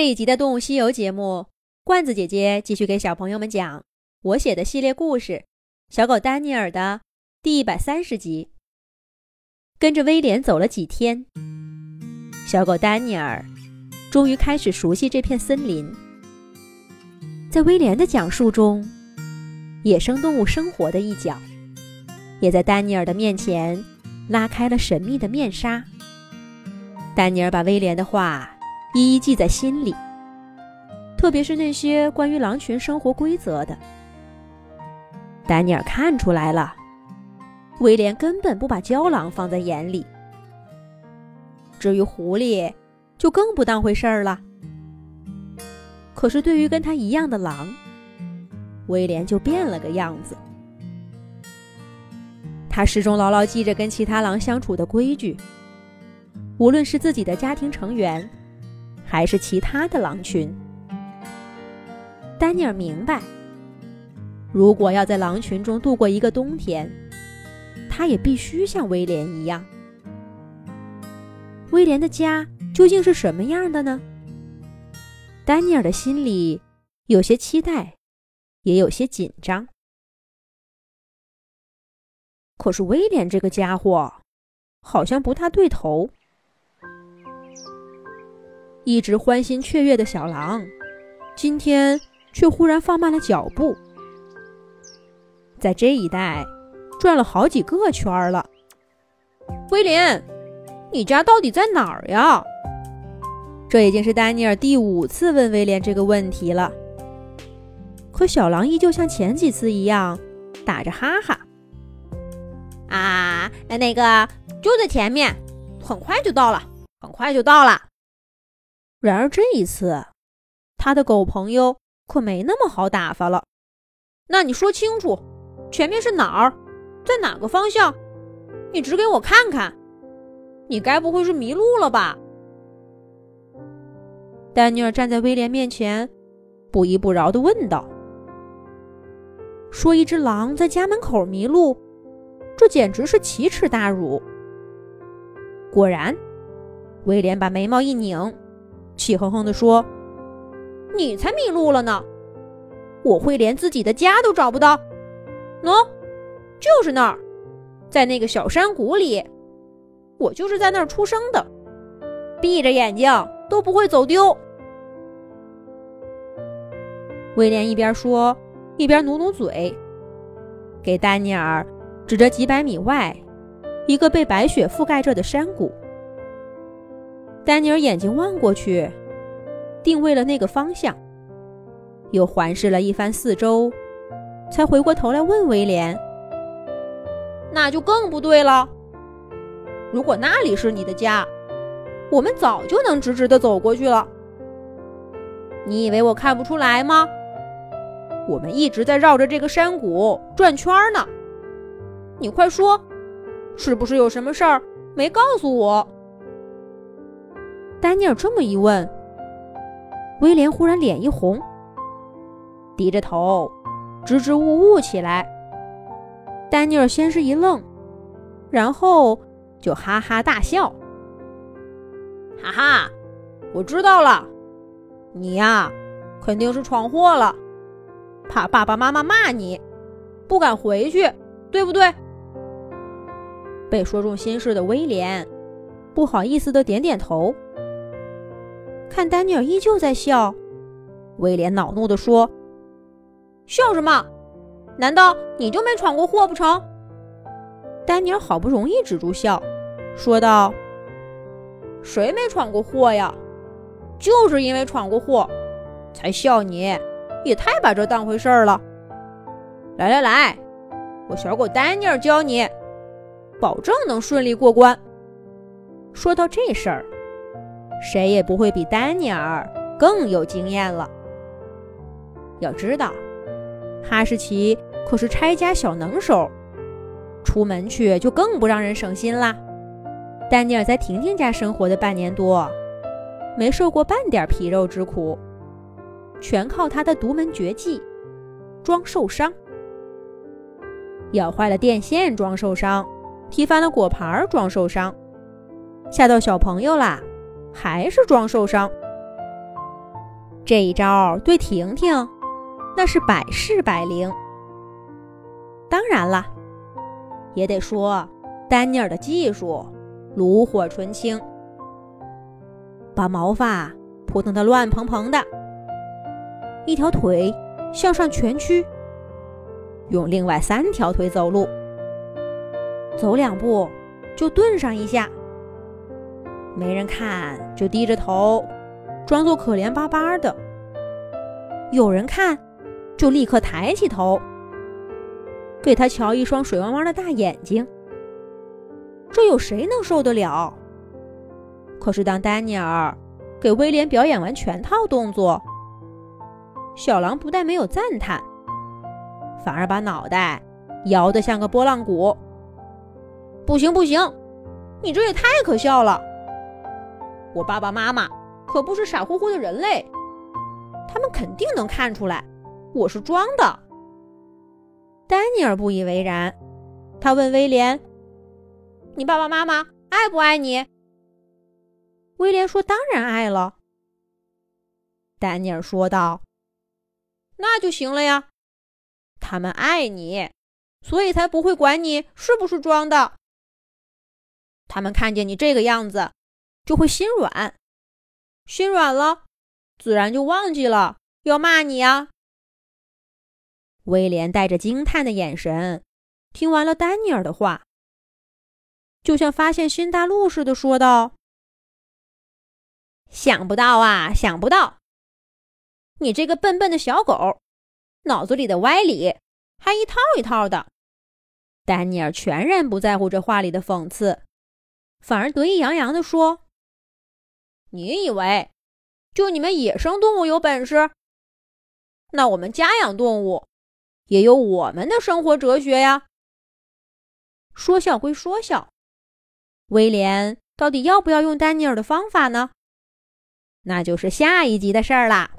这一集的《动物西游》节目，罐子姐姐继续给小朋友们讲我写的系列故事《小狗丹尼尔》的第一百三十集。跟着威廉走了几天，小狗丹尼尔终于开始熟悉这片森林。在威廉的讲述中，野生动物生活的一角，也在丹尼尔的面前拉开了神秘的面纱。丹尼尔把威廉的话。一一记在心里，特别是那些关于狼群生活规则的。丹尼尔看出来了，威廉根本不把郊狼放在眼里。至于狐狸，就更不当回事儿了。可是对于跟他一样的狼，威廉就变了个样子。他始终牢牢记着跟其他狼相处的规矩，无论是自己的家庭成员。还是其他的狼群，丹尼尔明白，如果要在狼群中度过一个冬天，他也必须像威廉一样。威廉的家究竟是什么样的呢？丹尼尔的心里有些期待，也有些紧张。可是威廉这个家伙，好像不大对头。一直欢欣雀跃的小狼，今天却忽然放慢了脚步，在这一带转了好几个圈了。威廉，你家到底在哪儿呀？这已经是丹尼尔第五次问威廉这个问题了。可小狼依旧像前几次一样，打着哈哈。啊，那个就在前面，很快就到了，很快就到了。然而这一次，他的狗朋友可没那么好打发了。那你说清楚，前面是哪儿，在哪个方向？你指给我看看。你该不会是迷路了吧？丹尼尔站在威廉面前，不依不饶地问道：“说一只狼在家门口迷路，这简直是奇耻大辱。”果然，威廉把眉毛一拧。气哼哼地说：“你才迷路了呢！我会连自己的家都找不到。喏，就是那儿，在那个小山谷里，我就是在那儿出生的，闭着眼睛都不会走丢。”威廉一边说，一边努努嘴，给丹尼尔指着几百米外一个被白雪覆盖着的山谷。丹尼尔眼睛望过去，定位了那个方向，又环视了一番四周，才回过头来问威廉：“那就更不对了。如果那里是你的家，我们早就能直直的走过去了。你以为我看不出来吗？我们一直在绕着这个山谷转圈呢。你快说，是不是有什么事儿没告诉我？”丹尼尔这么一问，威廉忽然脸一红，低着头，支支吾吾起来。丹尼尔先是一愣，然后就哈哈大笑：“哈哈，我知道了，你呀，肯定是闯祸了，怕爸爸妈妈骂你，不敢回去，对不对？”被说中心事的威廉不好意思的点点头。看丹尼尔依旧在笑，威廉恼怒地说：“笑什么？难道你就没闯过祸不成？”丹尼尔好不容易止住笑，说道：“谁没闯过祸呀？就是因为闯过祸，才笑你，也太把这当回事儿了。来来来，我小狗丹尼尔教你，保证能顺利过关。”说到这事儿。谁也不会比丹尼尔更有经验了。要知道，哈士奇可是拆家小能手，出门去就更不让人省心啦。丹尼尔在婷婷家生活的半年多，没受过半点皮肉之苦，全靠他的独门绝技——装受伤。咬坏了电线装受伤，踢翻了果盘装受伤，吓到小朋友啦！还是装受伤，这一招对婷婷那是百试百灵。当然了，也得说丹尼尔的技术炉火纯青，把毛发扑腾得乱蓬蓬的，一条腿向上蜷曲，用另外三条腿走路，走两步就顿上一下，没人看就低着头。装作可怜巴巴的，有人看，就立刻抬起头，给他瞧一双水汪汪的大眼睛。这有谁能受得了？可是当丹尼尔给威廉表演完全套动作，小狼不但没有赞叹，反而把脑袋摇得像个拨浪鼓。不行不行，你这也太可笑了！我爸爸妈妈。可不是傻乎乎的人类，他们肯定能看出来我是装的。丹尼尔不以为然，他问威廉：“你爸爸妈妈爱不爱你？”威廉说：“当然爱了。”丹尼尔说道：“那就行了呀，他们爱你，所以才不会管你是不是装的。他们看见你这个样子，就会心软。”心软了，自然就忘记了要骂你呀。威廉带着惊叹的眼神听完了丹尼尔的话，就像发现新大陆似的说道：“想不到啊，想不到！你这个笨笨的小狗，脑子里的歪理还一套一套的。”丹尼尔全然不在乎这话里的讽刺，反而得意洋洋地说。你以为就你们野生动物有本事？那我们家养动物也有我们的生活哲学呀。说笑归说笑，威廉到底要不要用丹尼尔的方法呢？那就是下一集的事儿啦。